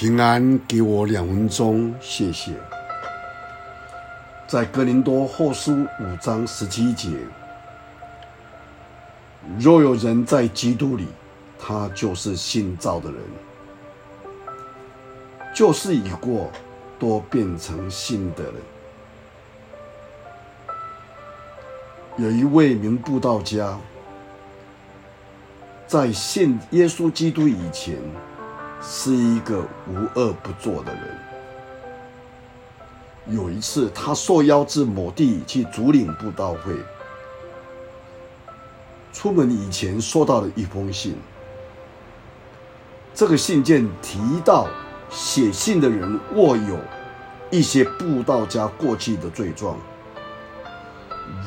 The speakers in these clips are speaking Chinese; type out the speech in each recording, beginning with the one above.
平安，给我两分钟，谢谢。在哥林多后书五章十七节，若有人在基督里，他就是新造的人，旧事已过，都变成新的人。有一位名布道家，在信耶稣基督以前，是一个无恶不作的人。有一次，他受邀至某地去主领布道会。出门以前，收到了一封信。这个信件提到，写信的人握有一些布道家过去的罪状。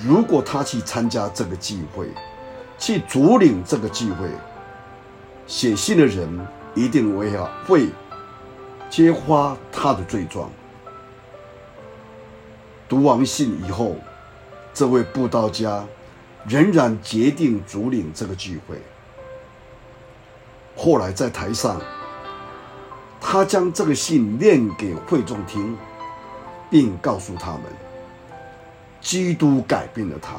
如果他去参加这个聚会，去主领这个聚会，写信的人。一定会要会揭发他的罪状。读完信以后，这位布道家仍然决定主领这个聚会。后来在台上，他将这个信念给会众听，并告诉他们：基督改变了他。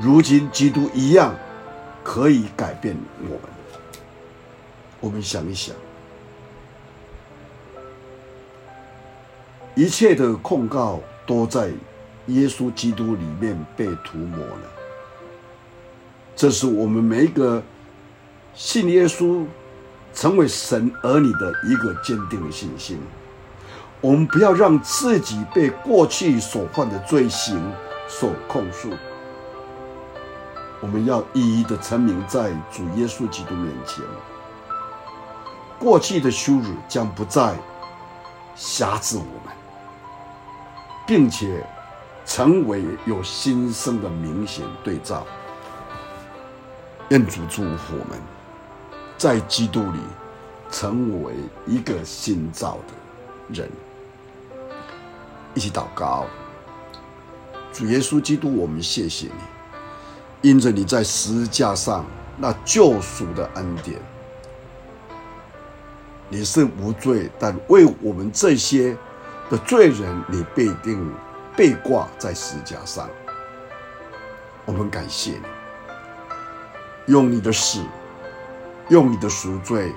如今，基督一样可以改变我们。我们想一想，一切的控告都在耶稣基督里面被涂抹了。这是我们每一个信耶稣、成为神儿女的一个坚定的信心。我们不要让自己被过去所犯的罪行所控诉。我们要一一的成名在主耶稣基督面前。过去的羞辱将不再挟制我们，并且成为有新生的明显对照。愿主祝福我们，在基督里成为一个新造的人。一起祷告，主耶稣基督，我们谢谢你，因着你在十字架上那救赎的恩典。你是无罪，但为我们这些的罪人，你必定被挂在十字架上。我们感谢你，用你的死，用你的赎罪，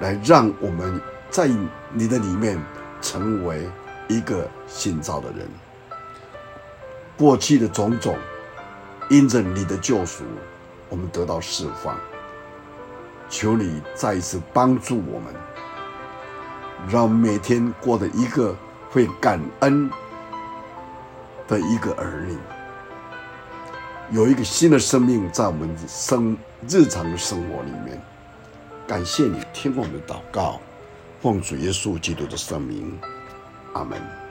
来让我们在你的里面成为一个新造的人。过去的种种，因着你的救赎，我们得到释放。求你再一次帮助我们，让每天过得一个会感恩的一个儿女，有一个新的生命在我们生日常的生活里面。感谢你听我们的祷告，奉主耶稣基督的圣名，阿门。